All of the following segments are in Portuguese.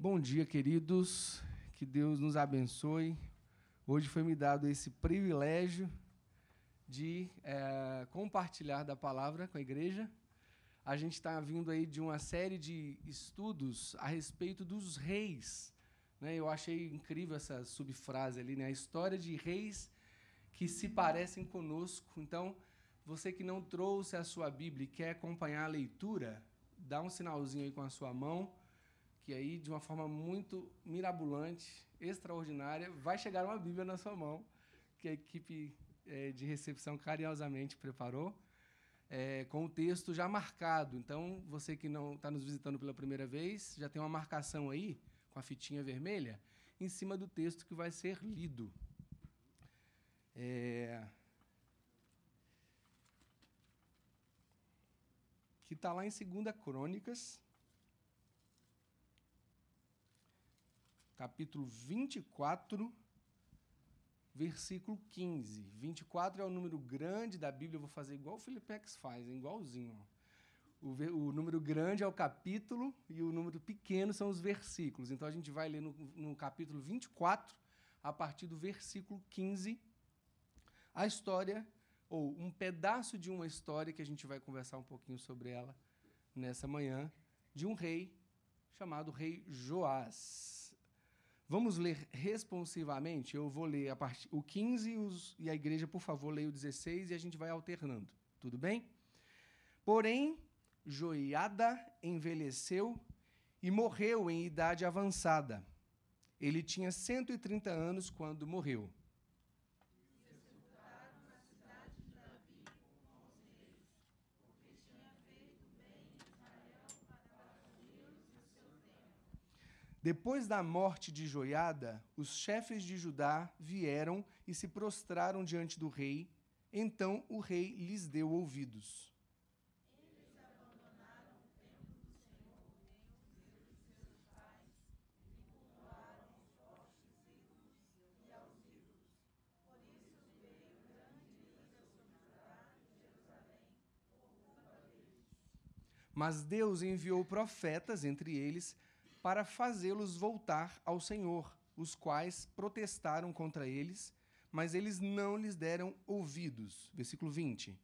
Bom dia, queridos. Que Deus nos abençoe. Hoje foi me dado esse privilégio de é, compartilhar da palavra com a igreja. A gente está vindo aí de uma série de estudos a respeito dos reis. Né? Eu achei incrível essa subfrase ali, né? a história de reis que se parecem conosco. Então, você que não trouxe a sua Bíblia e quer acompanhar a leitura, dá um sinalzinho aí com a sua mão que aí, de uma forma muito mirabolante, extraordinária, vai chegar uma Bíblia na sua mão, que a equipe é, de recepção carinhosamente preparou, é, com o texto já marcado. Então, você que não está nos visitando pela primeira vez, já tem uma marcação aí, com a fitinha vermelha, em cima do texto que vai ser lido. É, que está lá em 2 Crônicas, capítulo 24, versículo 15. 24 é o número grande da Bíblia, eu vou fazer igual o Filipex faz, igualzinho. O, o, número grande é o capítulo e o número pequeno são os versículos. Então a gente vai ler no, no capítulo 24, a partir do versículo 15, a história, ou um pedaço de uma história que a gente vai conversar um pouquinho sobre ela nessa manhã, de um rei chamado Rei Joás. Vamos ler responsivamente? Eu vou ler a part... o 15 os... e a igreja, por favor, leia o 16 e a gente vai alternando. Tudo bem? Porém, Joiada envelheceu e morreu em idade avançada. Ele tinha 130 anos quando morreu. Depois da morte de Joiada, os chefes de Judá vieram e se prostraram diante do rei. Então o rei lhes deu ouvidos. Mas Deus enviou profetas entre eles para fazê-los voltar ao Senhor, os quais protestaram contra eles, mas eles não lhes deram ouvidos. Versículo 20.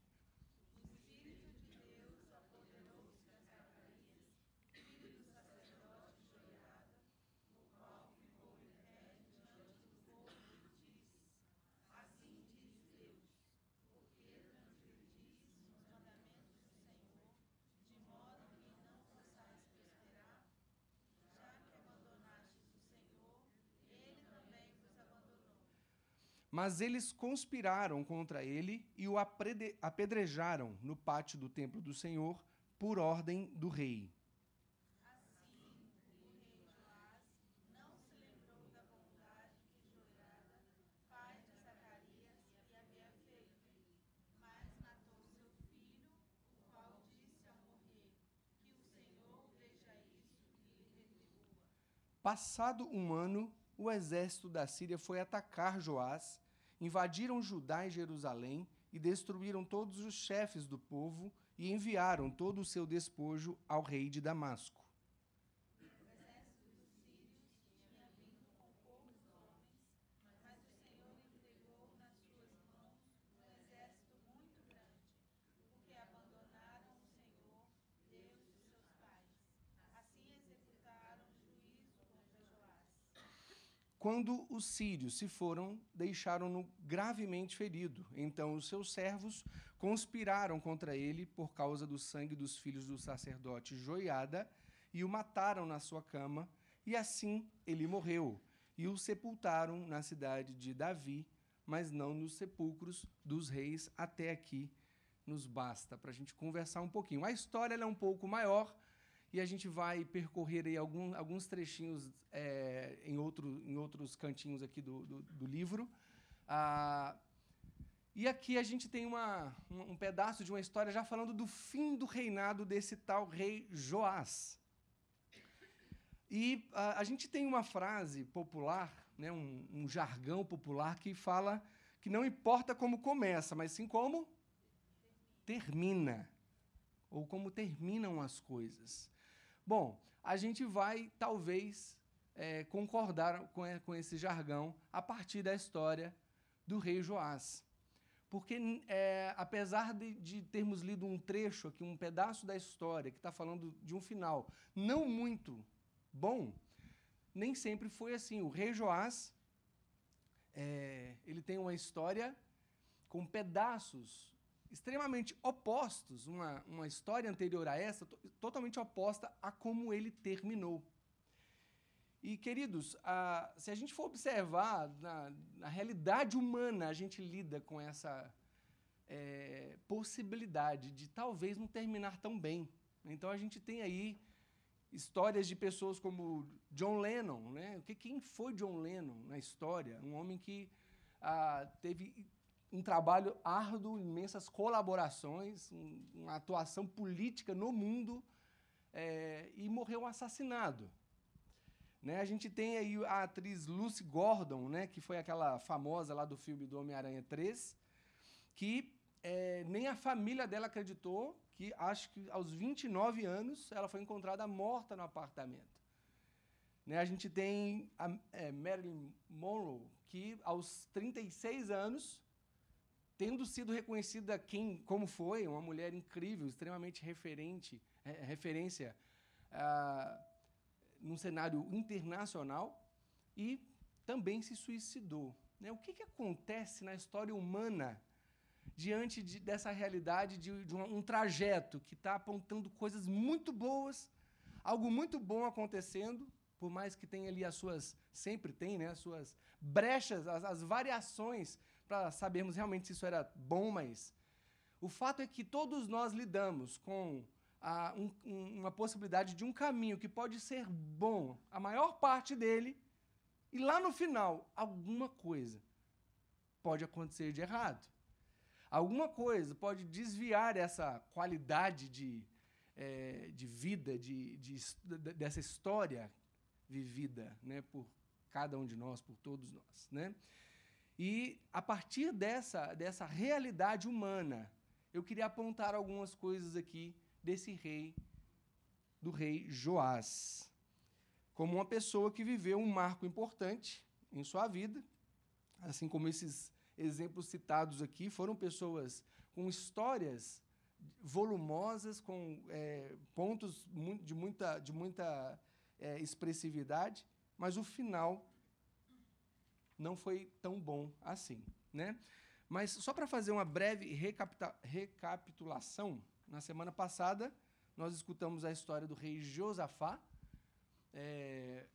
Mas eles conspiraram contra ele e o apedrejaram no pátio do templo do Senhor por ordem do rei. Assim, o rei Joás não se lembrou da Joiada, pai de Zacarias, havia feito, mas matou seu filho, o qual disse morrer: Que o Senhor veja isso. Passado um ano, o exército da Síria foi atacar Joás invadiram Judá e Jerusalém e destruíram todos os chefes do povo e enviaram todo o seu despojo ao rei de Damasco. Quando os sírios se foram, deixaram-no gravemente ferido. Então os seus servos conspiraram contra ele por causa do sangue dos filhos do sacerdote Joiada e o mataram na sua cama, e assim ele morreu. E o sepultaram na cidade de Davi, mas não nos sepulcros dos reis. Até aqui nos basta para a gente conversar um pouquinho. A história é um pouco maior, e a gente vai percorrer aí algum, alguns trechinhos é, em, outro, em outros cantinhos aqui do, do, do livro. Ah, e aqui a gente tem uma, um pedaço de uma história já falando do fim do reinado desse tal rei Joás. E ah, a gente tem uma frase popular, né, um, um jargão popular que fala que não importa como começa, mas sim como termina, ou como terminam as coisas. Bom, a gente vai talvez é, concordaram com, com esse jargão a partir da história do rei Joás. Porque, é, apesar de, de, termos lido um trecho aqui, um pedaço da história, que está falando de um final não muito bom, nem sempre foi assim. O rei Joás, é, ele tem uma história com pedaços extremamente opostos, uma, uma história anterior a essa, totalmente oposta a como ele terminou. E, queridos, a, se a gente for observar, na, na, realidade humana, a gente lida com essa é, possibilidade de talvez não terminar tão bem. Então, a gente tem aí histórias de pessoas como John Lennon. Né? Quem foi John Lennon na história? Um homem que ah, teve um trabalho árduo, imensas colaborações, um, uma atuação política no mundo é, e morreu assassinado. Né? A gente tem aí a atriz Lucy Gordon, né? que foi aquela famosa lá do filme do Homem-Aranha 3, que é, nem a família dela acreditou que, acho que aos 29 anos, ela foi encontrada morta no apartamento. Né? A gente tem a é, Marilyn Monroe, que aos 36 anos, tendo sido reconhecida quem, como foi, uma mulher incrível, extremamente referente, é, referência ah, num cenário internacional e também se suicidou. Né? O que, que acontece na história humana diante de, dessa realidade de, de um, um trajeto que está apontando coisas muito boas, algo muito bom acontecendo, por mais que tenha ali as suas, sempre tem, né, as suas brechas, as, as variações para sabermos realmente se isso era bom, mas o fato é que todos nós lidamos com a, um, uma possibilidade de um caminho que pode ser bom, a maior parte dele, e lá no final, alguma coisa pode acontecer de errado. Alguma coisa pode desviar essa qualidade de, é, de vida, de, de, dessa história vivida né, por cada um de nós, por todos nós. Né? E a partir dessa, dessa realidade humana, eu queria apontar algumas coisas aqui desse rei, do rei Joás, como uma pessoa que viveu um marco importante em sua vida, assim como esses exemplos citados aqui foram pessoas com histórias volumosas, com é, pontos de muita, de muita é, expressividade, mas o final não foi tão bom assim. Né? Mas só para fazer uma breve recapitulação, na semana passada, nós escutamos a história do rei Josafá, é,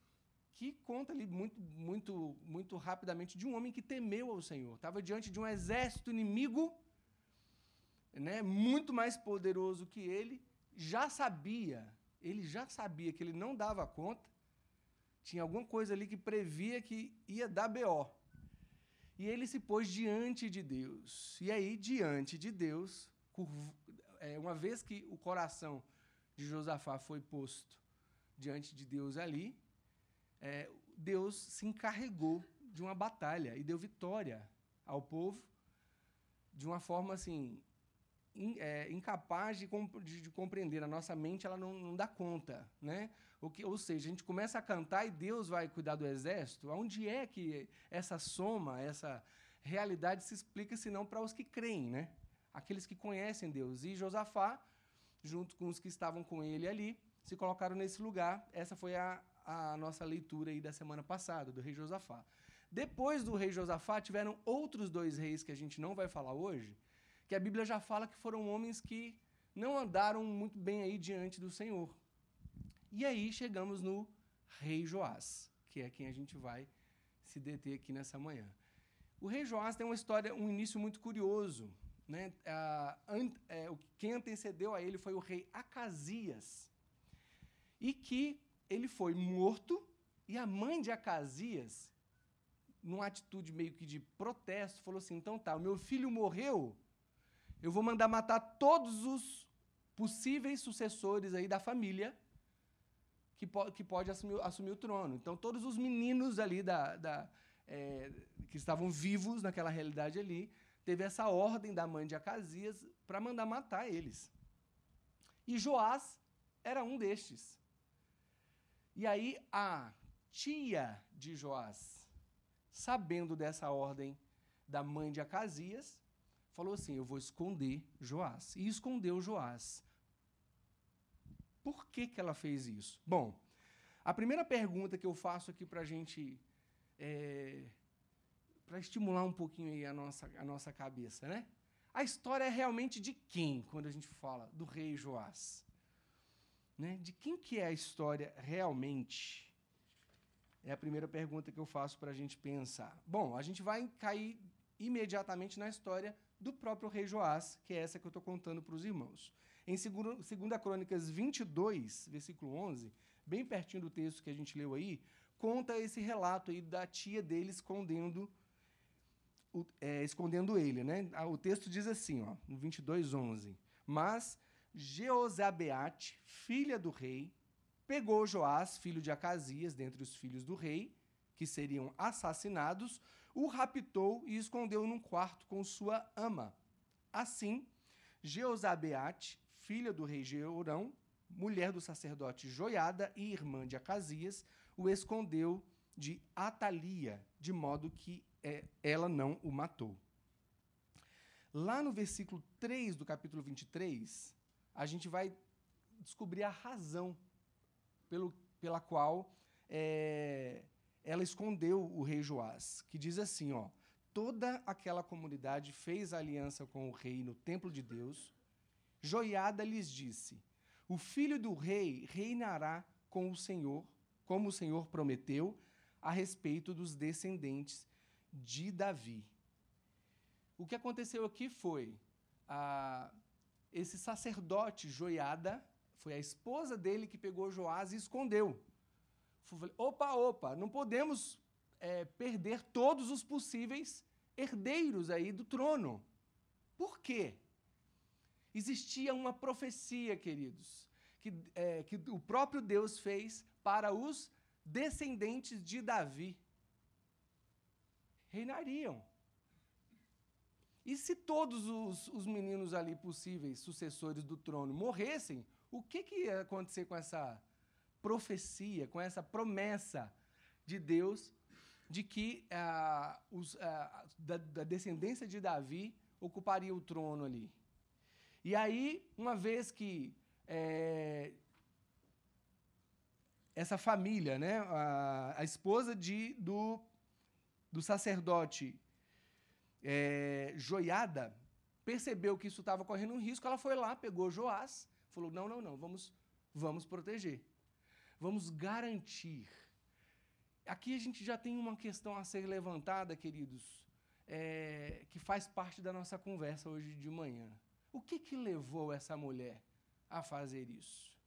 que conta ali muito, muito, muito rapidamente de um homem que temeu ao Senhor. Estava diante de um exército inimigo, né, muito mais poderoso que ele, já sabia, ele já sabia que ele não dava conta, tinha alguma coisa ali que previa que ia dar BO. E ele se pôs diante de Deus. E aí, diante de Deus, é, uma vez que o coração de Josafá foi posto diante de Deus ali, é, Deus se encarregou de uma batalha e deu vitória ao povo de uma forma assim in, é, incapaz de, de, de, compreender. A nossa mente ela não, não dá conta, né? O que, ou seja, a gente começa a cantar e Deus vai cuidar do exército. Onde é que essa soma, essa realidade se explica, senão para os que creem, né? aqueles que conhecem Deus. E Josafá, junto com os que estavam com ele ali, se colocaram nesse lugar. Essa foi a, a nossa leitura aí da semana passada, do rei Josafá. Depois do rei Josafá, tiveram outros dois reis que a gente não vai falar hoje, que a Bíblia já fala que foram homens que não andaram muito bem aí diante do Senhor. E aí chegamos no rei Joás, que é quem a gente vai se deter aqui nessa manhã. O rei Joás tem uma história, um início muito curioso. Né? Ah, an, é, quem antecedeu a ele foi o rei Acasias. E que ele foi morto, e a mãe de Acasias, numa atitude meio que de protesto, falou assim: então tá, o meu filho morreu, eu vou mandar matar todos os possíveis sucessores aí da família que, po que pode assumir, assumir o trono. Então, todos os meninos ali da, da é, que estavam vivos naquela realidade ali teve essa ordem da mãe de Acasias para mandar matar eles. E Joás era um destes. E aí a tia de Joás, sabendo dessa ordem da mãe de Acasias, falou assim: Eu vou esconder Joás. E escondeu Joás. Por que, que ela fez isso? Bom, a primeira pergunta que eu faço aqui para a gente. É, para estimular um pouquinho a nossa, a nossa cabeça, né? A história é realmente de quem, quando a gente fala do rei Joás? Né? De quem que é a história realmente? É a primeira pergunta que eu faço para a gente pensar. Bom, a gente vai cair imediatamente na história do próprio rei Joás, que é essa que eu estou contando para os irmãos. Em 2 Crônicas 22, versículo 11, bem pertinho do texto que a gente leu aí, conta esse relato aí da tia dele escondendo é, escondendo ele. Né? Ah, o texto diz assim, ó, no 22, 11. Mas Jeozabeate, filha do rei, pegou Joás, filho de Acasias, dentre os filhos do rei, que seriam assassinados, o raptou e escondeu num quarto com sua ama. Assim, Jeozabeate, filha do rei Jeorão, mulher do sacerdote Joiada e irmã de Acasias, o escondeu de Atalia, de modo que é, ela não o matou. Lá no versículo 3 do capítulo 23, a gente vai descobrir a razão pelo, pela qual é, ela escondeu o rei Joás, que diz assim, ó, toda aquela comunidade fez aliança com o rei no templo de Deus. Joiada lhes disse: O filho do rei reinará com o Senhor, como o Senhor prometeu, a respeito dos descendentes de Davi. O que aconteceu aqui foi a, esse sacerdote Joiada, foi a esposa dele que pegou Joás e escondeu. Falei, opa, opa, não podemos é, perder todos os possíveis herdeiros aí do trono. Por quê? Existia uma profecia, queridos, que, é, que o próprio Deus fez para os descendentes de Davi reinariam. E se todos os, os, meninos ali possíveis sucessores do trono morressem, o que, que ia acontecer com essa profecia, com essa promessa de Deus de que ah, os, ah, da, da descendência de Davi ocuparia o trono ali? E aí, uma vez que é, essa família, né, a, a esposa de, do do sacerdote é, Joiada percebeu que isso estava correndo um risco, ela foi lá, pegou Joás, falou: não, não, não, vamos, vamos proteger, vamos garantir. Aqui a gente já tem uma questão a ser levantada, queridos, é, que faz parte da nossa conversa hoje de manhã. O que, que levou essa mulher a fazer isso?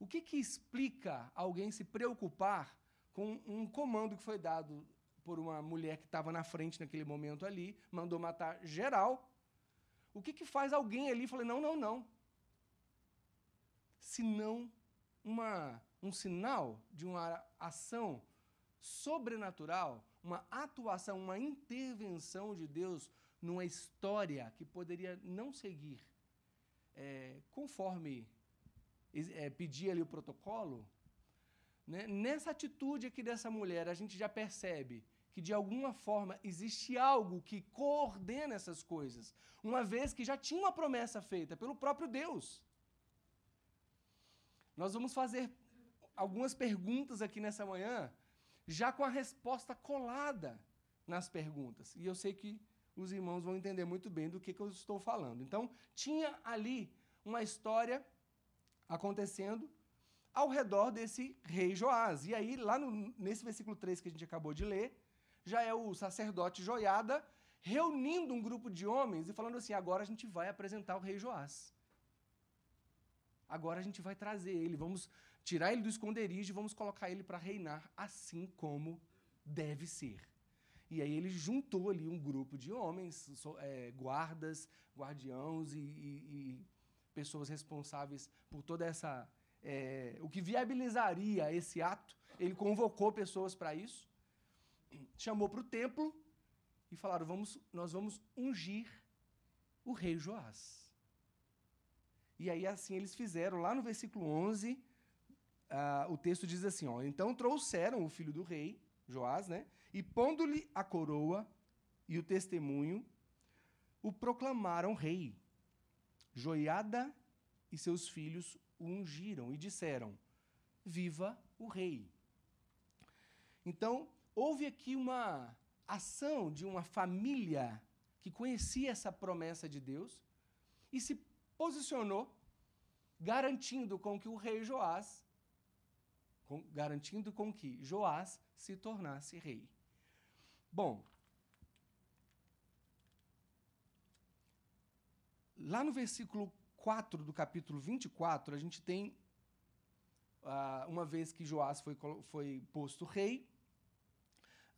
O que, que explica alguém se preocupar com um comando que foi dado por uma mulher que estava na frente naquele momento ali, mandou matar geral. O que, que faz alguém ali? Falei, não, não, não. Se não uma, um sinal de uma ação sobrenatural, uma atuação, uma intervenção de Deus numa história que poderia não seguir é, conforme é, pedia ali o protocolo, né? nessa atitude aqui dessa mulher, a gente já percebe que de alguma forma existe algo que coordena essas coisas, uma vez que já tinha uma promessa feita pelo próprio Deus. Nós vamos fazer algumas perguntas aqui nessa manhã, já com a resposta colada nas perguntas. E eu sei que os irmãos vão entender muito bem do que, que eu estou falando. Então, tinha ali uma história acontecendo ao redor desse rei Joás. E aí, lá no, nesse versículo 3 que a gente acabou de ler, já é o sacerdote Joiada reunindo um grupo de homens e falando assim: agora a gente vai apresentar o rei Joás. Agora a gente vai trazer ele, vamos tirar ele do esconderijo e vamos colocar ele para reinar assim como deve ser. E aí ele juntou ali um grupo de homens, é, guardas, guardiãos e, e, e, pessoas responsáveis por toda essa. É, o que viabilizaria esse ato. Ele convocou pessoas para isso chamou para o templo e falaram: vamos, nós vamos ungir o rei Joás. E aí assim eles fizeram, lá no versículo 11, ah, o texto diz assim: ó, então trouxeram o filho do rei, Joás, né? E pondo-lhe a coroa e o testemunho, o proclamaram rei. Joiada e seus filhos o ungiram e disseram: Viva o rei. Então, houve aqui uma ação de uma família que conhecia essa promessa de Deus e se posicionou garantindo com que o rei Joás com, garantindo com que Joás se tornasse rei. Bom, lá no versículo 4 do capítulo 24, a gente tem, uh, uma vez que Joás foi, foi posto rei,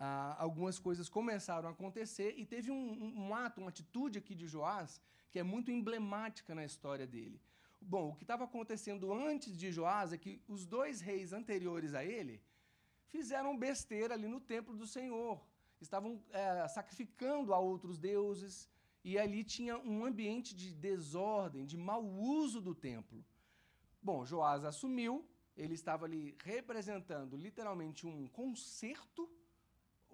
uh, algumas coisas começaram a acontecer e teve um, um ato, uma atitude aqui de Joás que é muito emblemática na história dele. Bom, o que estava acontecendo antes de Joás é que os dois reis anteriores a ele fizeram besteira ali no templo do Senhor. Estavam é, sacrificando a outros deuses e ali tinha um ambiente de desordem, de mau uso do templo. Bom, Joás assumiu, ele estava ali representando literalmente um conserto,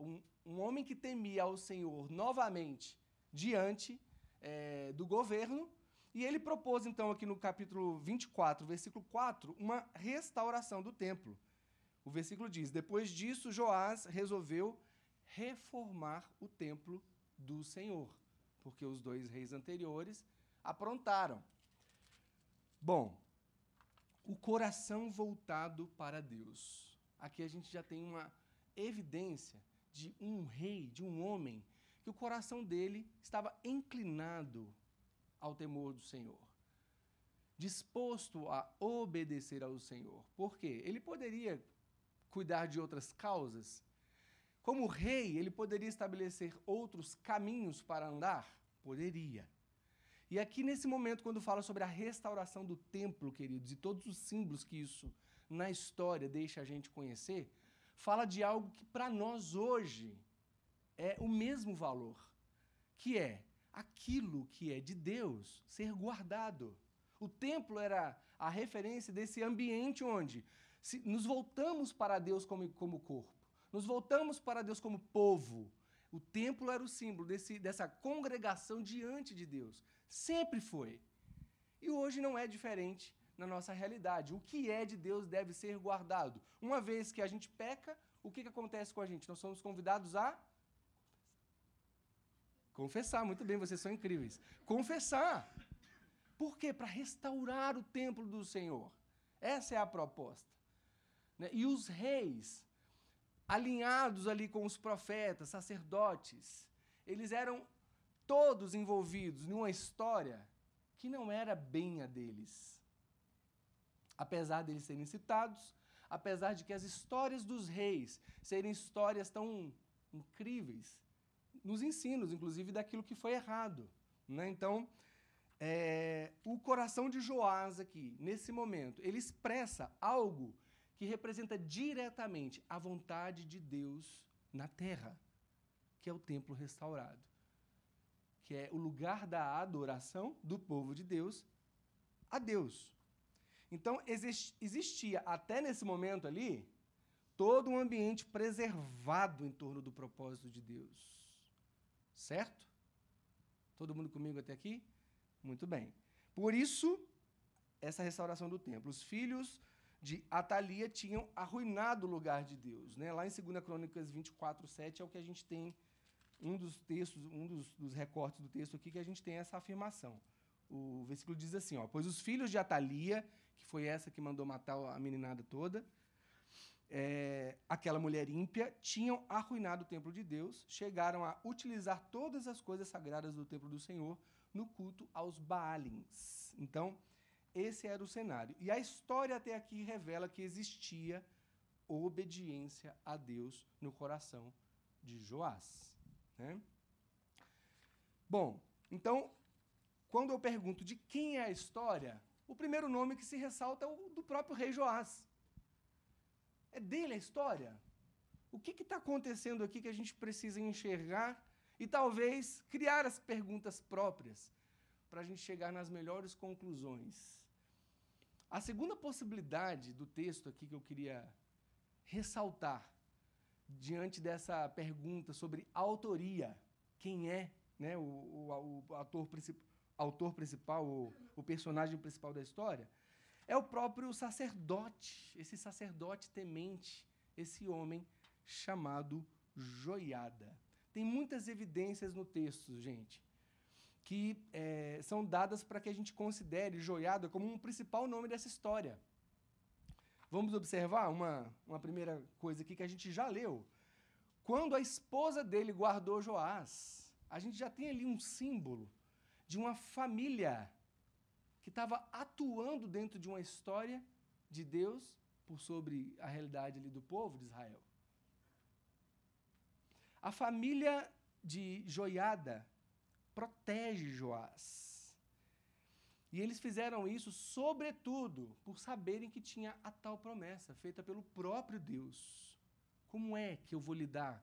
um, um homem que temia ao Senhor novamente diante é, do governo e ele propôs, então, aqui no capítulo 24, versículo 4, uma restauração do templo. O versículo diz: Depois disso, Joás resolveu reformar o templo do Senhor, porque os dois reis anteriores aprontaram. Bom, o coração voltado para Deus. Aqui a gente já tem uma evidência de um rei, de um homem, que o coração dele estava inclinado ao temor do Senhor, disposto a obedecer ao Senhor. Por quê? Ele poderia cuidar de outras causas. Como rei, ele poderia estabelecer outros caminhos para andar? Poderia. E aqui nesse momento, quando fala sobre a restauração do templo, queridos, e todos os símbolos que isso na história deixa a gente conhecer, fala de algo que para nós hoje é o mesmo valor, que é aquilo que é de Deus ser guardado. O templo era a referência desse ambiente onde nos voltamos para Deus como, como corpo, nos voltamos para Deus como povo. O templo era o símbolo desse, dessa congregação diante de Deus. Sempre foi. E hoje não é diferente na nossa realidade. O que é de Deus deve ser guardado. Uma vez que a gente peca, o que, que acontece com a gente? Nós somos convidados a Confessar, muito bem, vocês são incríveis. Confessar. Por quê? Para restaurar o templo do Senhor. Essa é a proposta. Né? E os reis, alinhados ali com os profetas, sacerdotes, eles eram todos envolvidos numa história que não era bem a deles. Apesar deles serem citados, apesar de que as histórias dos reis serem histórias tão incríveis, nos ensinos, inclusive daquilo que foi errado. Né? Então, é, o coração de Joás aqui, nesse momento, ele expressa algo que representa diretamente a vontade de Deus na terra, que é o templo restaurado, que é o lugar da adoração do povo de Deus a Deus. Então, existia até nesse momento ali todo um ambiente preservado em torno do propósito de Deus. Certo? Todo mundo comigo até aqui? Muito bem. Por isso, essa restauração do templo. Os filhos de Atalia tinham arruinado o lugar de Deus. Né? Lá em 2 Crônicas 24, 7 é o que a gente tem, um dos textos, um dos, dos recortes do texto aqui, que a gente tem essa afirmação. O versículo diz assim: ó, Pois os filhos de Atalia, que foi essa que mandou matar a meninada toda, é, aquela mulher ímpia, tinham arruinado o templo de Deus, chegaram a utilizar todas as coisas sagradas do templo do Senhor no culto aos Baalins. Então, esse era o cenário. E a história até aqui revela que existia obediência a Deus no coração de Joás. Né? Bom, então, quando eu pergunto de quem é a história, o primeiro nome que se ressalta é o do próprio rei Joás. É dele a história. O que está acontecendo aqui que a gente precisa enxergar e talvez criar as perguntas próprias para a gente chegar nas melhores conclusões? A segunda possibilidade do texto aqui que eu queria ressaltar diante dessa pergunta sobre autoria, quem é né, o, o, o ator, princip, autor principal, o, o personagem principal da história, é o próprio sacerdote, esse sacerdote temente, esse homem chamado Joiada. Tem muitas evidências no texto, gente, que é, são dadas para que a gente considere Joiada como um principal nome dessa história. Vamos observar uma, uma primeira coisa aqui que a gente já leu. Quando a esposa dele guardou Joás, a gente já tem ali um símbolo de uma família que estava atuando dentro de uma história de Deus por sobre a realidade ali do povo de Israel. A família de Joiada protege Joás. E eles fizeram isso, sobretudo, por saberem que tinha a tal promessa feita pelo próprio Deus. Como é que eu vou lidar?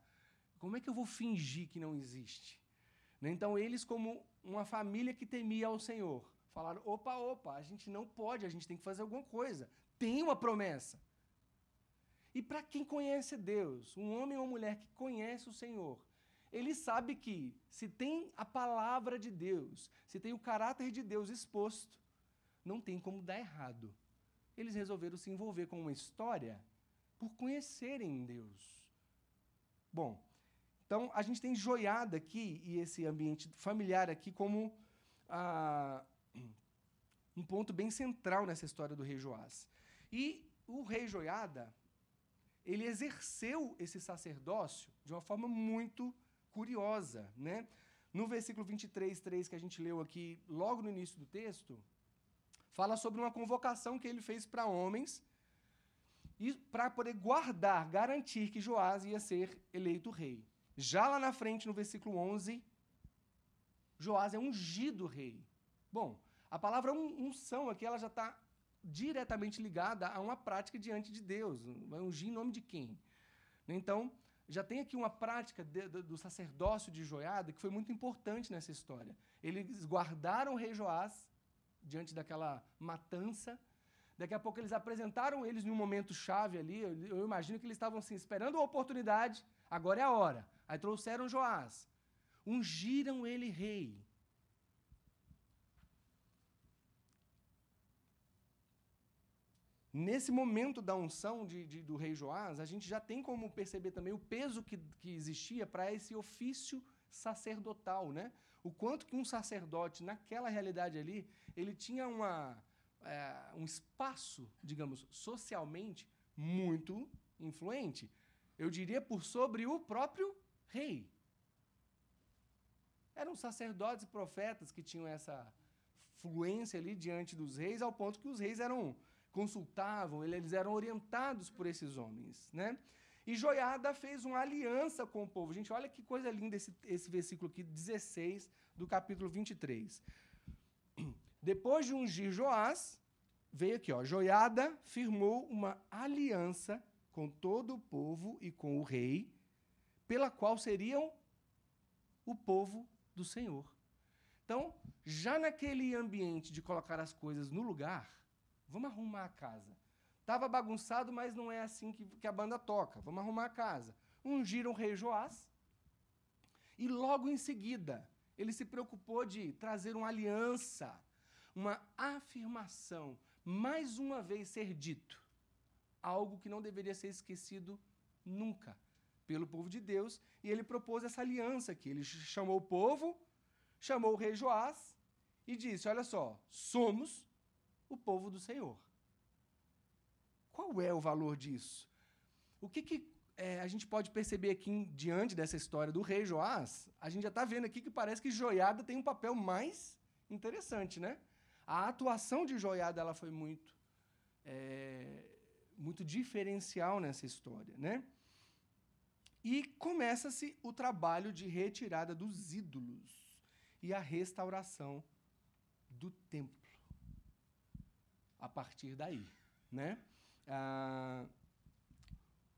Como é que eu vou fingir que não existe? Né? Então, eles, como uma família que temia ao Senhor, falaram: opa, opa, a gente não pode, a gente tem que fazer alguma coisa. Tem uma promessa. E para quem conhece Deus, um homem ou mulher que conhece o Senhor, ele sabe que se tem a palavra de Deus, se tem o caráter de Deus exposto, não tem como dar errado. Eles resolveram se envolver com uma história por conhecerem Deus. Bom, então a gente tem joiada aqui e esse ambiente familiar aqui como ah, um ponto bem central nessa história do rei Joás. E o rei Joiada, ele exerceu esse sacerdócio de uma forma muito curiosa. Né? No versículo 23, 3, que a gente leu aqui, logo no início do texto, fala sobre uma convocação que ele fez para homens para poder guardar, garantir que Joás ia ser eleito rei. Já lá na frente, no versículo 11, Joás é ungido rei. Bom, a palavra unção aqui ela já está diretamente ligada a uma prática diante de Deus. Vai ungir em nome de quem? Então, já tem aqui uma prática de, de, do sacerdócio de Joiada que foi muito importante nessa história. Eles guardaram o rei Joás diante daquela matança. Daqui a pouco eles apresentaram eles num momento chave ali. Eu, eu imagino que eles estavam assim, esperando a oportunidade. Agora é a hora. Aí trouxeram Joás. Ungiram ele rei. Nesse momento da unção de, de, do rei Joás, a gente já tem como perceber também o peso que, que existia para esse ofício sacerdotal, né? O quanto que um sacerdote, naquela realidade ali, ele tinha uma, é, um espaço, digamos, socialmente muito influente. Eu diria por sobre o próprio rei. Eram sacerdotes e profetas que tinham essa fluência ali diante dos reis, ao ponto que os reis eram consultavam, eles eram orientados por esses homens. Né? E Joiada fez uma aliança com o povo. Gente, olha que coisa linda esse, esse versículo aqui, 16 do capítulo 23. Depois de ungir Joás, veio aqui, ó, Joiada firmou uma aliança com todo o povo e com o rei, pela qual seriam o povo do Senhor. Então, já naquele ambiente de colocar as coisas no lugar, Vamos arrumar a casa. Estava bagunçado, mas não é assim que, que a banda toca. Vamos arrumar a casa. Ungiram o rei Joás. E logo em seguida, ele se preocupou de trazer uma aliança, uma afirmação, mais uma vez ser dito. Algo que não deveria ser esquecido nunca pelo povo de Deus. E ele propôs essa aliança aqui. Ele chamou o povo, chamou o rei Joás e disse: Olha só, somos o povo do Senhor. Qual é o valor disso? O que, que é, a gente pode perceber aqui diante dessa história do rei Joás? A gente já está vendo aqui que parece que Joiada tem um papel mais interessante, né? A atuação de Joiada ela foi muito, é, muito diferencial nessa história, né? E começa-se o trabalho de retirada dos ídolos e a restauração do templo a partir daí. Né? Ah,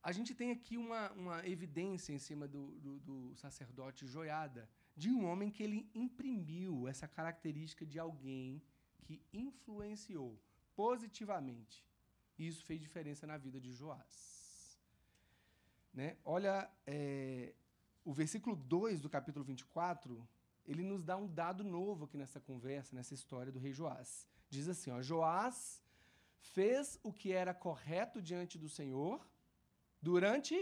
a gente tem aqui uma, uma evidência em cima do, do, do, sacerdote Joiada, de um homem que ele imprimiu essa característica de alguém que influenciou positivamente. E isso fez diferença na vida de Joás. Né? Olha, é, o versículo 2 do capítulo 24, ele nos dá um dado novo aqui nessa conversa, nessa história do rei Joás. Diz assim: ó, Joás fez o que era correto diante do Senhor durante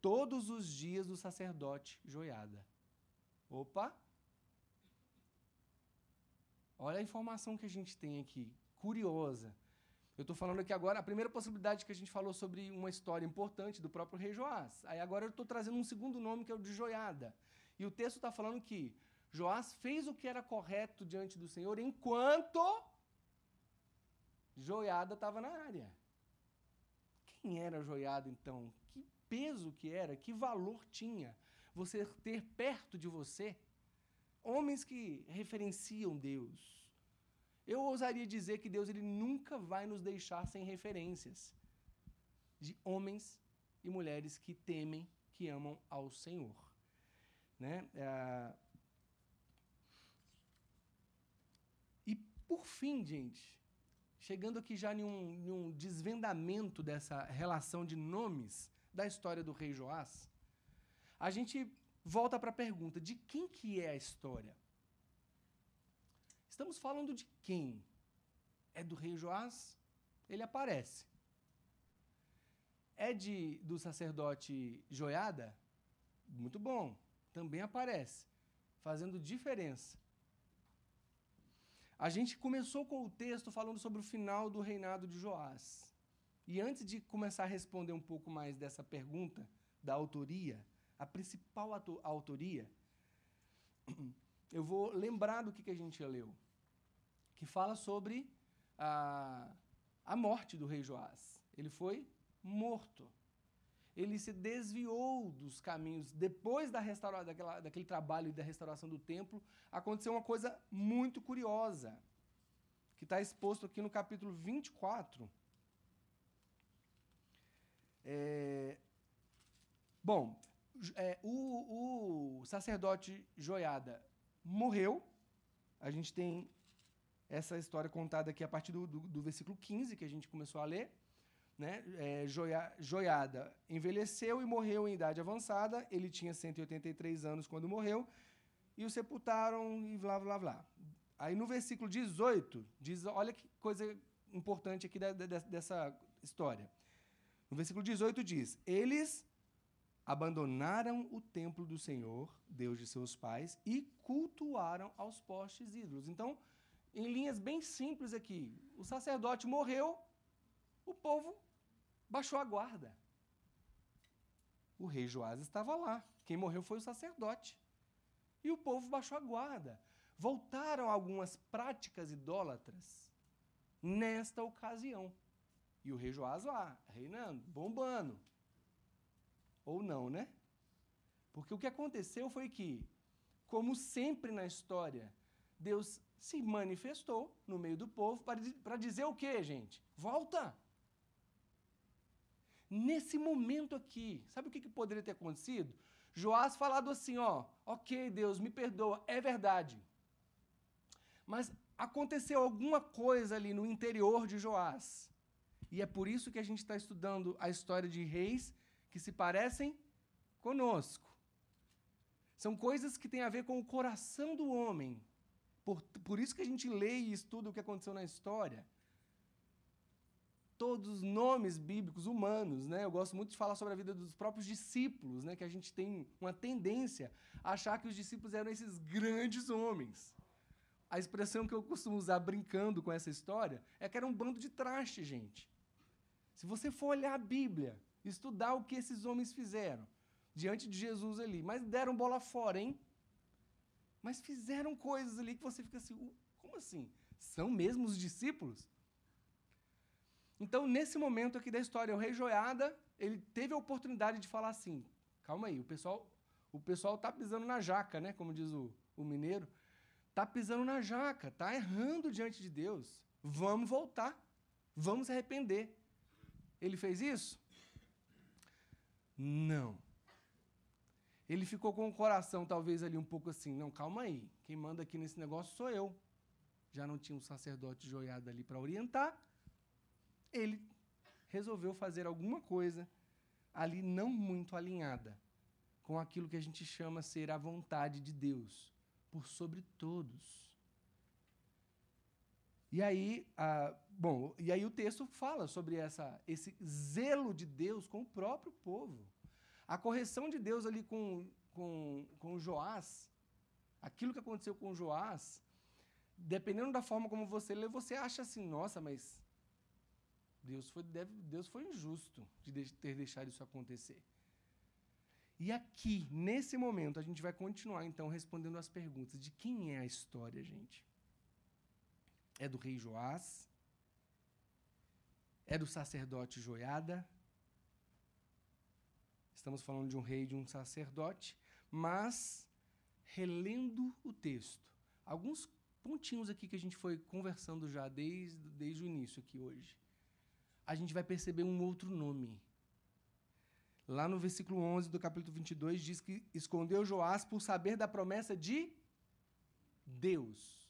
todos os dias do sacerdote Joiada. Opa! Olha a informação que a gente tem aqui, curiosa. Eu estou falando aqui agora, a primeira possibilidade que a gente falou sobre uma história importante do próprio rei Joás. Aí agora eu estou trazendo um segundo nome, que é o de Joiada. E o texto está falando que Joás fez o que era correto diante do Senhor enquanto Joiada estava na área. Quem era Joiada, então? Que peso que era, que valor tinha você ter perto de você homens que referenciam Deus. Eu ousaria dizer que Deus ele nunca vai nos deixar sem referências de homens e mulheres que temem, que amam ao Senhor. Né? É... E por fim, gente, chegando aqui já em um, desvendamento dessa relação de nomes da história do rei Joás, a gente volta para a pergunta: de quem que é a história? Estamos falando de quem? É do rei Joás? Ele aparece. É de, do sacerdote Joiada? Muito bom, também aparece, fazendo diferença. A gente começou com o texto falando sobre o final do reinado de Joás. E antes de começar a responder um pouco mais dessa pergunta da autoria, a principal autoria, eu vou lembrar do que, que a gente leu que fala sobre a, a morte do rei Joás. Ele foi morto. Ele se desviou dos caminhos. Depois da restaura, daquela, daquele trabalho da restauração do templo, aconteceu uma coisa muito curiosa, que está exposto aqui no capítulo 24. É, bom, é, o, o sacerdote Joiada morreu. A gente tem essa história contada aqui a partir do, do, do versículo 15, que a gente começou a ler. Né? É, Joia, Joiada envelheceu e morreu em idade avançada. Ele tinha 183 anos quando morreu. E o sepultaram e blá, blá, blá. Aí no versículo 18, diz, olha que coisa importante aqui da, da, dessa história. No versículo 18 diz: Eles abandonaram o templo do Senhor, Deus de seus pais, e cultuaram aos postes ídolos. Então, em linhas bem simples aqui. O sacerdote morreu, o povo baixou a guarda. O rei Joás estava lá. Quem morreu foi o sacerdote. E o povo baixou a guarda. Voltaram algumas práticas idólatras nesta ocasião. E o rei Joás lá, reinando, bombando. Ou não, né? Porque o que aconteceu foi que, como sempre na história, Deus se manifestou no meio do povo para dizer o quê, gente? Volta! Nesse momento aqui, sabe o que, que poderia ter acontecido? Joás falado assim, ó, ok, Deus, me perdoa, é verdade. Mas aconteceu alguma coisa ali no interior de Joás. E é por isso que a gente está estudando a história de reis que se parecem conosco. São coisas que têm a ver com o coração do homem, por, por isso que a gente lê e estuda o que aconteceu na história. Todos os nomes bíblicos humanos, né? Eu gosto muito de falar sobre a vida dos próprios discípulos, né? Que a gente tem uma tendência a achar que os discípulos eram esses grandes homens. A expressão que eu costumo usar brincando com essa história é que era um bando de traste, gente. Se você for olhar a Bíblia, estudar o que esses homens fizeram diante de Jesus ali, mas deram bola fora, hein? Mas fizeram coisas ali que você fica assim, como assim? São mesmo os discípulos? Então, nesse momento aqui da história, o rei Joiada, ele teve a oportunidade de falar assim, calma aí, o pessoal o pessoal tá pisando na jaca, né, como diz o, o mineiro, tá pisando na jaca, tá errando diante de Deus. Vamos voltar. Vamos arrepender. Ele fez isso? Não. Ele ficou com o coração talvez ali um pouco assim, não, calma aí, quem manda aqui nesse negócio sou eu. já não tinha um sacerdote joiado ali para orientar, ele resolveu fazer alguma coisa ali não muito alinhada com aquilo que a gente chama ser a vontade de Deus, por sobre todos. E aí, ah, bom, e aí o texto fala sobre essa, esse zelo de Deus com o próprio povo. A correção de Deus ali com, com, com Joás, aquilo que aconteceu com Joás, dependendo da forma como você lê, você acha assim, nossa, mas Deus foi, deve, Deus foi injusto de ter deixado isso acontecer. E aqui, nesse momento, a gente vai continuar então respondendo as perguntas de quem é a história, gente. É do rei Joás? É do sacerdote Joiada? Estamos falando de um rei e de um sacerdote, mas relendo o texto, alguns pontinhos aqui que a gente foi conversando já desde, desde o início aqui hoje. A gente vai perceber um outro nome. Lá no versículo 11 do capítulo 22 diz que escondeu Joás por saber da promessa de Deus.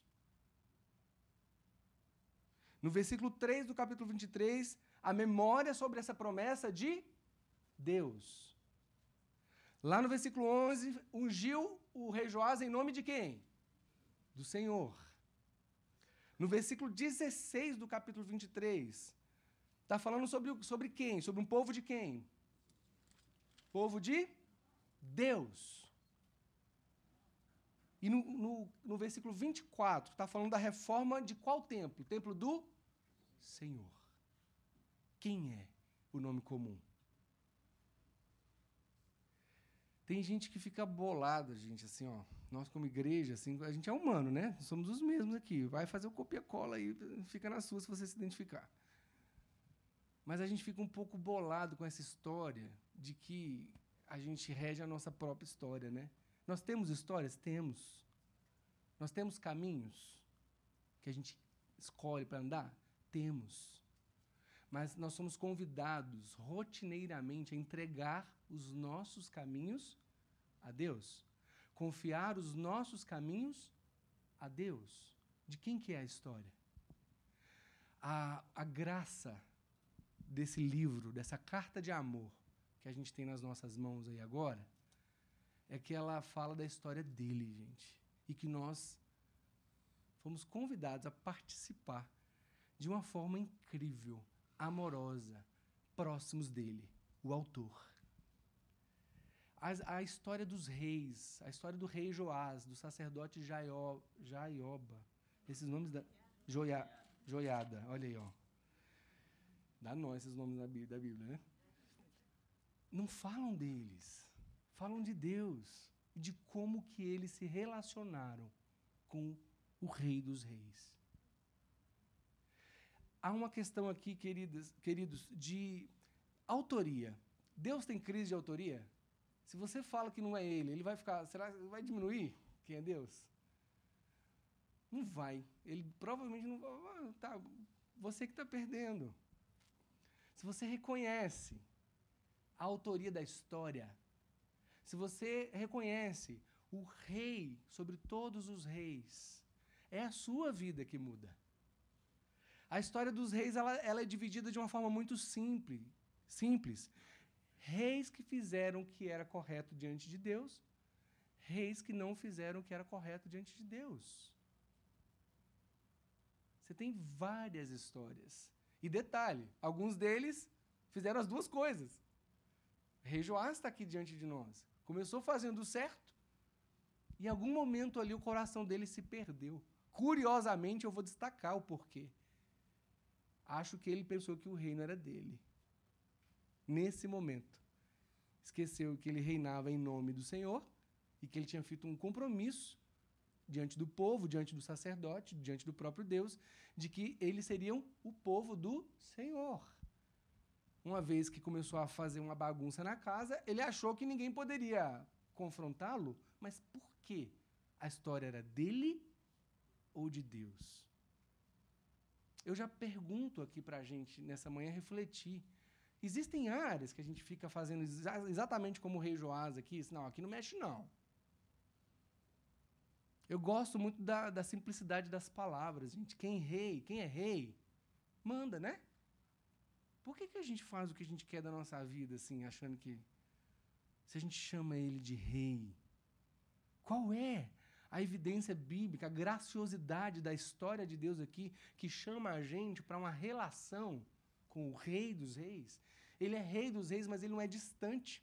No versículo 3 do capítulo 23, a memória sobre essa promessa de Deus. Lá no versículo 11, ungiu o rei Joás em nome de quem? Do Senhor. No versículo 16 do capítulo 23, está falando sobre, sobre quem? Sobre um povo de quem? Povo de Deus. E no, no, no versículo 24, está falando da reforma de qual templo? O templo do Senhor. Quem é o nome comum? Tem gente que fica bolada, gente, assim, ó. Nós, como igreja, assim, a gente é humano, né? Somos os mesmos aqui. Vai fazer o copia-cola aí, fica na sua se você se identificar. Mas a gente fica um pouco bolado com essa história de que a gente rege a nossa própria história, né? Nós temos histórias? Temos. Nós temos caminhos que a gente escolhe para andar? Temos. Mas nós somos convidados rotineiramente a entregar os nossos caminhos a Deus. Confiar os nossos caminhos a Deus. De quem que é a história? A, a graça desse livro, dessa carta de amor que a gente tem nas nossas mãos aí agora, é que ela fala da história dele, gente. E que nós fomos convidados a participar de uma forma incrível, amorosa, próximos dele, o autor a, a, história dos reis, a história do rei Joás, do sacerdote Jaió, Jaioba, esses nomes da Joia, Joiada, olha aí, ó. Dá nós esses nomes da Bíblia, da Bíblia, né? Não falam deles, falam de Deus e de como que eles se relacionaram com o rei dos reis. Há uma questão aqui, queridas, queridos, de autoria. Deus tem crise de autoria? Se você fala que não é ele, ele vai ficar. Será que vai diminuir quem é Deus? Não vai. Ele provavelmente não vai. Tá, você que está perdendo. Se você reconhece a autoria da história, se você reconhece o rei sobre todos os reis, é a sua vida que muda. A história dos reis ela, ela é dividida de uma forma muito simples. simples reis que fizeram o que era correto diante de Deus, reis que não fizeram o que era correto diante de Deus. Você tem várias histórias. E detalhe, alguns deles fizeram as duas coisas. Rei Joás está aqui diante de nós. Começou fazendo certo, e em algum momento ali o coração dele se perdeu. Curiosamente, eu vou destacar o porquê. Acho que ele pensou que o reino era dele nesse momento. Esqueceu que ele reinava em nome do Senhor e que ele tinha feito um compromisso diante do povo, diante do sacerdote, diante do próprio Deus, de que eles seriam o povo do Senhor. Uma vez que começou a fazer uma bagunça na casa, ele achou que ninguém poderia confrontá-lo, mas por quê? A história era dele ou de Deus? Eu já pergunto aqui para a gente nessa manhã refletir. Existem áreas que a gente fica fazendo exa exatamente como o rei Joás aqui. Não, aqui não mexe, não. Eu gosto muito da, da simplicidade das palavras, gente. Quem rei, quem é rei, manda, né? Por que, que a gente faz o que a gente quer da nossa vida, assim, achando que. Se a gente chama ele de rei, qual é a evidência bíblica, a graciosidade da história de Deus aqui, que chama a gente para uma relação com o Rei dos Reis? Ele é Rei dos Reis, mas ele não é distante.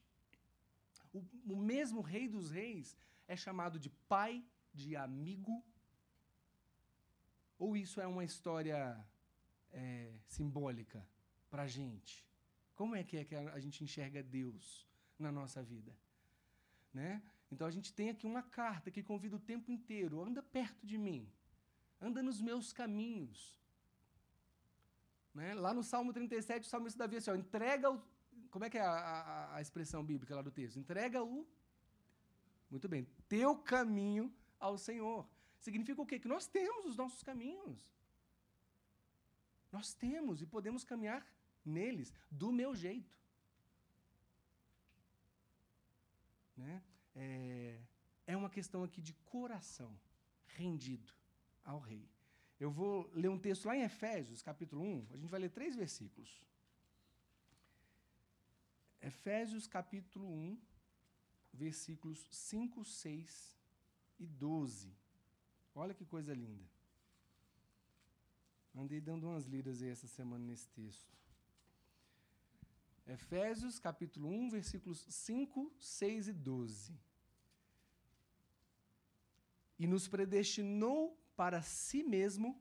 O, o mesmo Rei dos Reis é chamado de Pai, de amigo. Ou isso é uma história é, simbólica para a gente? Como é que é que a gente enxerga Deus na nossa vida? Né? Então a gente tem aqui uma carta que convida o tempo inteiro: anda perto de mim, anda nos meus caminhos. Né? Lá no Salmo 37, o salmista Davi assim, ó, entrega o. Como é que é a, a, a expressão bíblica lá do texto? Entrega o. Muito bem, teu caminho ao Senhor. Significa o quê? Que nós temos os nossos caminhos. Nós temos e podemos caminhar neles do meu jeito. Né? É, é uma questão aqui de coração rendido ao rei. Eu vou ler um texto lá em Efésios, capítulo 1. A gente vai ler três versículos. Efésios, capítulo 1, versículos 5, 6 e 12. Olha que coisa linda. Andei dando umas lidas aí essa semana nesse texto. Efésios, capítulo 1, versículos 5, 6 e 12. E nos predestinou para si mesmo,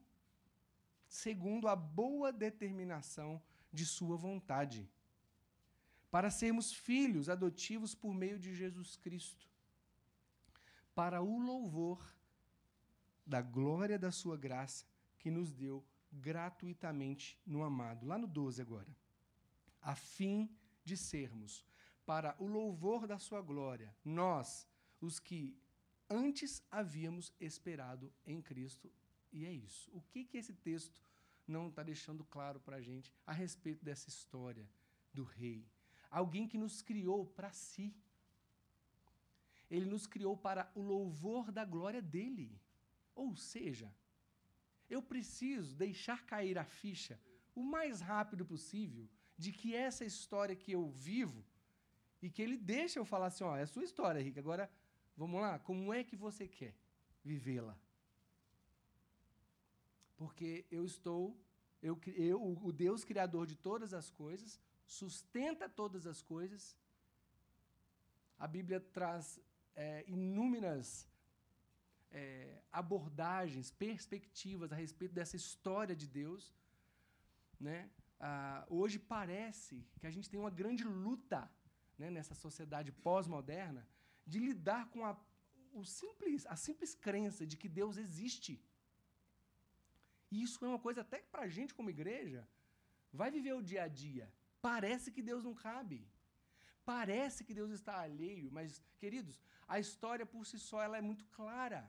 segundo a boa determinação de Sua vontade, para sermos filhos adotivos por meio de Jesus Cristo, para o louvor da glória da Sua graça que nos deu gratuitamente no amado. Lá no 12 agora a fim de sermos, para o louvor da sua glória, nós, os que antes havíamos esperado em Cristo. E é isso. O que, que esse texto não está deixando claro para a gente a respeito dessa história do rei? Alguém que nos criou para si. Ele nos criou para o louvor da glória dele. Ou seja, eu preciso deixar cair a ficha o mais rápido possível de que essa história que eu vivo e que ele deixa eu falar assim, ó, é sua história, Rick. Agora, vamos lá, como é que você quer vivê-la? Porque eu estou, eu, eu, o Deus criador de todas as coisas, sustenta todas as coisas. A Bíblia traz é, inúmeras é, abordagens, perspectivas a respeito dessa história de Deus, né? ah, hoje parece que a gente tem uma grande luta né, nessa sociedade pós-moderna de lidar com a, o simples, a simples crença de que Deus existe. E isso é uma coisa até que para a gente como igreja vai viver o dia a dia. Parece que Deus não cabe. Parece que Deus está alheio, mas, queridos, a história por si só ela é muito clara.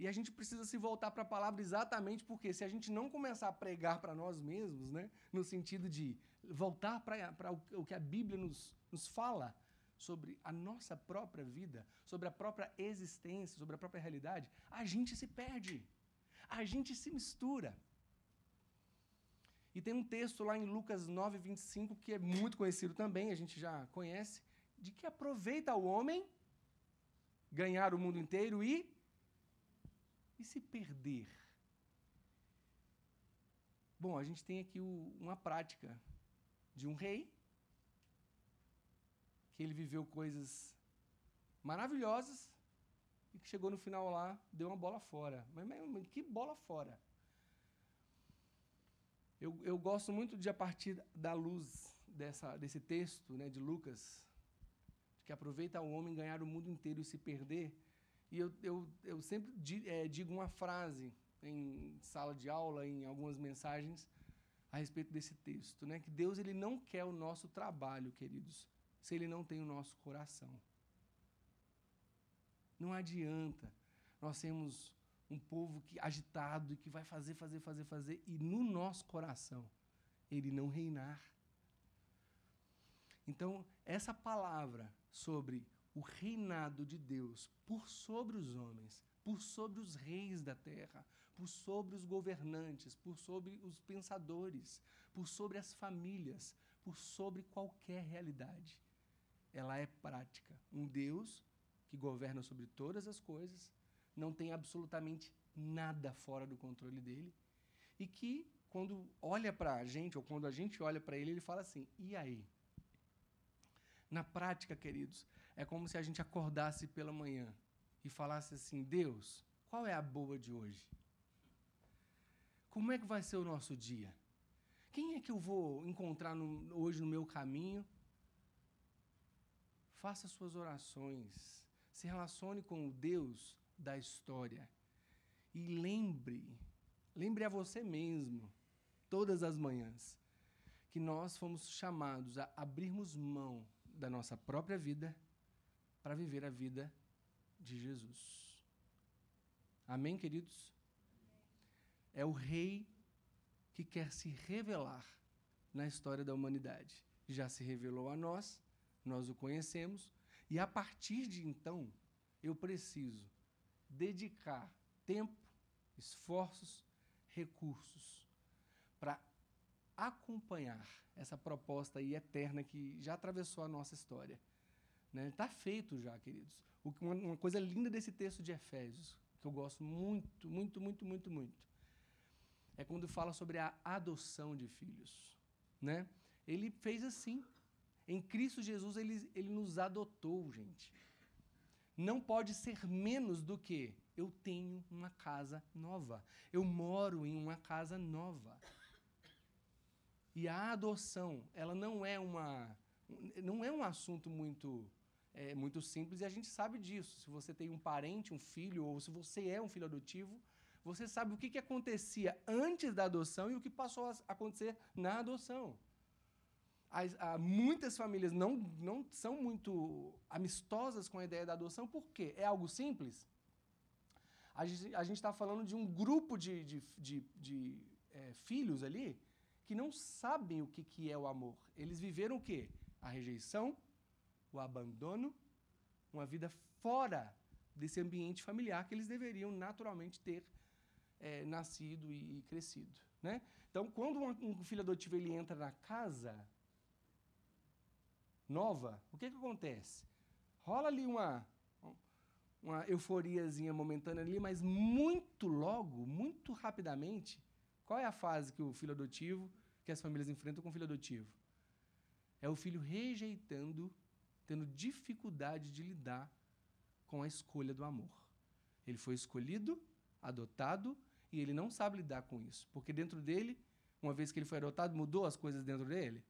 E a gente precisa se voltar para a palavra exatamente porque se a gente não começar a pregar para nós mesmos, né, no sentido de voltar para o que a Bíblia nos, nos fala sobre a nossa própria vida, sobre a própria existência, sobre a própria realidade, a gente se perde. A gente se mistura. E tem um texto lá em Lucas 9, 25, que é muito conhecido também, a gente já conhece, de que aproveita o homem ganhar o mundo inteiro e e se perder? Bom, a gente tem aqui o, uma prática de um rei, que ele viveu coisas maravilhosas e que chegou no final lá, deu uma bola fora. Mas, mas que bola fora? Eu, eu gosto muito de, a partir da luz dessa, desse texto né, de Lucas, que aproveita o homem ganhar o mundo inteiro e se perder, e eu, eu, eu sempre é, digo uma frase em sala de aula, em algumas mensagens, a respeito desse texto, né? Que Deus ele não quer o nosso trabalho, queridos, se ele não tem o nosso coração. Não adianta nós sermos um povo que agitado e que vai fazer, fazer, fazer, fazer e no nosso coração ele não reinar. Então, essa palavra sobre o reinado de Deus por sobre os homens, por sobre os reis da terra, por sobre os governantes, por sobre os pensadores, por sobre as famílias, por sobre qualquer realidade. Ela é prática. Um Deus que governa sobre todas as coisas, não tem absolutamente nada fora do controle dele, e que, quando olha para a gente, ou quando a gente olha para ele, ele fala assim: e aí? Na prática, queridos, é como se a gente acordasse pela manhã e falasse assim: Deus, qual é a boa de hoje? Como é que vai ser o nosso dia? Quem é que eu vou encontrar no, hoje no meu caminho? Faça suas orações. Se relacione com o Deus da história. E lembre, lembre a você mesmo, todas as manhãs, que nós fomos chamados a abrirmos mão da nossa própria vida para viver a vida de Jesus. Amém, queridos? É o rei que quer se revelar na história da humanidade. Já se revelou a nós, nós o conhecemos, e a partir de então, eu preciso dedicar tempo, esforços, recursos para acompanhar essa proposta aí eterna que já atravessou a nossa história. Está né? Tá feito já, queridos. Uma, coisa linda desse texto de Efésios, que eu gosto muito, muito, muito, muito, muito, é quando fala sobre a adoção de filhos. Né? Ele fez assim. Em Cristo Jesus, ele, ele nos adotou, gente. Não pode ser menos do que eu tenho uma casa nova. Eu moro em uma casa nova. E a adoção, ela não é uma não é um assunto muito é, muito simples e a gente sabe disso. Se você tem um parente, um filho, ou se você é um filho adotivo, você sabe o que, que acontecia antes da adoção e o que passou a acontecer na adoção. As, a, muitas famílias não, não são muito amistosas com a ideia da adoção, por quê? É algo simples? A gente está falando de um grupo de, de, de, de é, filhos ali que não sabem o que, que é o amor. Eles viveram o quê? A rejeição, o abandono, uma vida fora desse ambiente familiar que eles deveriam naturalmente ter é, nascido e, e, crescido. Né? Então, quando um filho adotivo ele entra na casa nova, o que, que acontece? Rola ali uma, uma euforiazinha momentânea ali, mas muito logo, muito rapidamente, qual é a fase que o filho adotivo, que as famílias enfrentam com o filho adotivo? É o filho rejeitando, tendo dificuldade de lidar com a escolha do amor. Ele foi escolhido, adotado, e ele não sabe lidar com isso, porque dentro dele, uma vez que ele foi adotado, mudou as coisas dentro dele.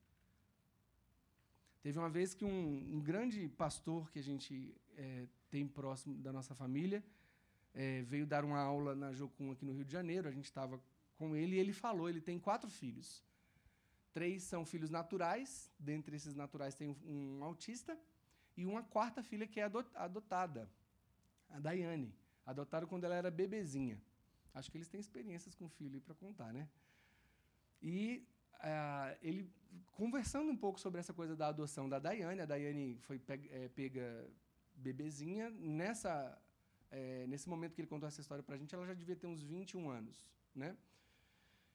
Teve uma vez que um, um grande pastor que a gente é, tem próximo da nossa família é, veio dar uma aula na Jocum aqui no Rio de Janeiro. A gente estava com ele e ele falou: ele tem quatro filhos. Três são filhos naturais, dentre esses naturais tem um, um autista, e uma quarta filha que é adotada, a Daiane. Adotaram quando ela era bebezinha. Acho que eles têm experiências com filho para contar, né? E uh, ele conversando um pouco sobre essa coisa da adoção da Daiane, a Daiane foi pega, é, pega bebezinha. Nessa, é, nesse momento que ele contou essa história para a gente, ela já devia ter uns 21 anos, né?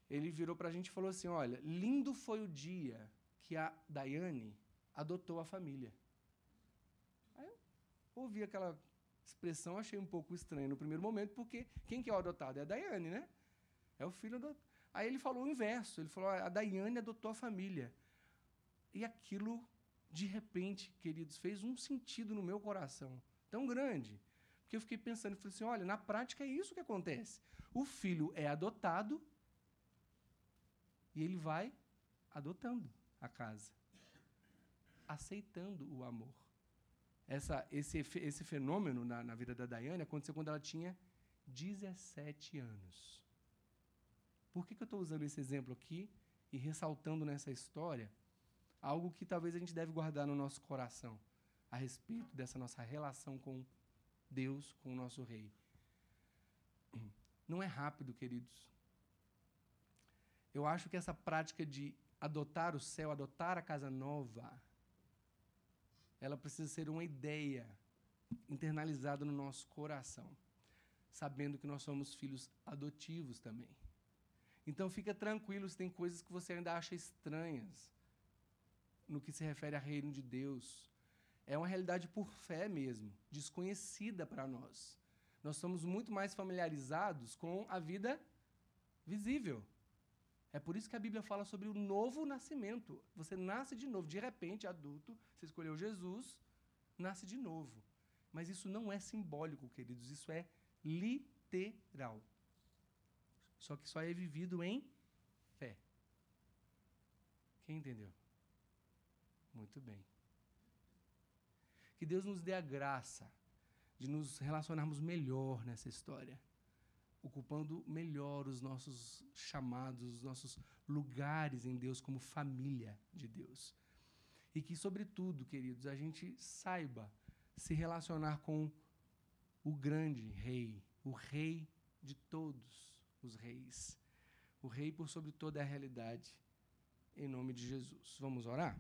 Ele virou para a gente e falou assim, olha, lindo foi o dia que a Daiane adotou a família. Aí eu ouvi aquela expressão, achei um pouco estranho no primeiro momento, porque quem que é o adotado? É a Daiane, né? É o filho do, Aí ele falou o inverso. Ele falou: a Daiane adotou a família. E aquilo, de repente, queridos, fez um sentido no meu coração tão grande. Porque eu fiquei pensando, eu falei assim: olha, na prática é isso que acontece. O filho é adotado e ele vai adotando a casa, aceitando o amor. Essa, esse, esse fenômeno na, na vida da Daiane aconteceu quando ela tinha 17 anos. Por que, que eu estou usando esse exemplo aqui e ressaltando nessa história algo que talvez a gente deve guardar no nosso coração a respeito dessa nossa relação com Deus, com o nosso Rei? Não é rápido, queridos. Eu acho que essa prática de adotar o céu, adotar a casa nova, ela precisa ser uma ideia internalizada no nosso coração, sabendo que nós somos filhos adotivos também. Então fica tranquilo se tem coisas que você ainda acha estranhas no que se refere ao reino de Deus. É uma realidade por fé mesmo, desconhecida para nós. Nós somos muito mais familiarizados com a vida visível. É por isso que a Bíblia fala sobre o novo nascimento. Você nasce de novo, de repente, adulto, você escolheu Jesus, nasce de novo. Mas isso não é simbólico, queridos, isso é literal. Só que só é vivido em fé. Quem entendeu? Muito bem. Que Deus nos dê a graça de nos relacionarmos melhor nessa história ocupando melhor os nossos chamados, os nossos lugares em Deus como família de Deus. E que, sobretudo, queridos, a gente saiba se relacionar com o grande rei, o rei de todos os reis, o rei por sobre toda a realidade, em nome de Jesus. Vamos orar?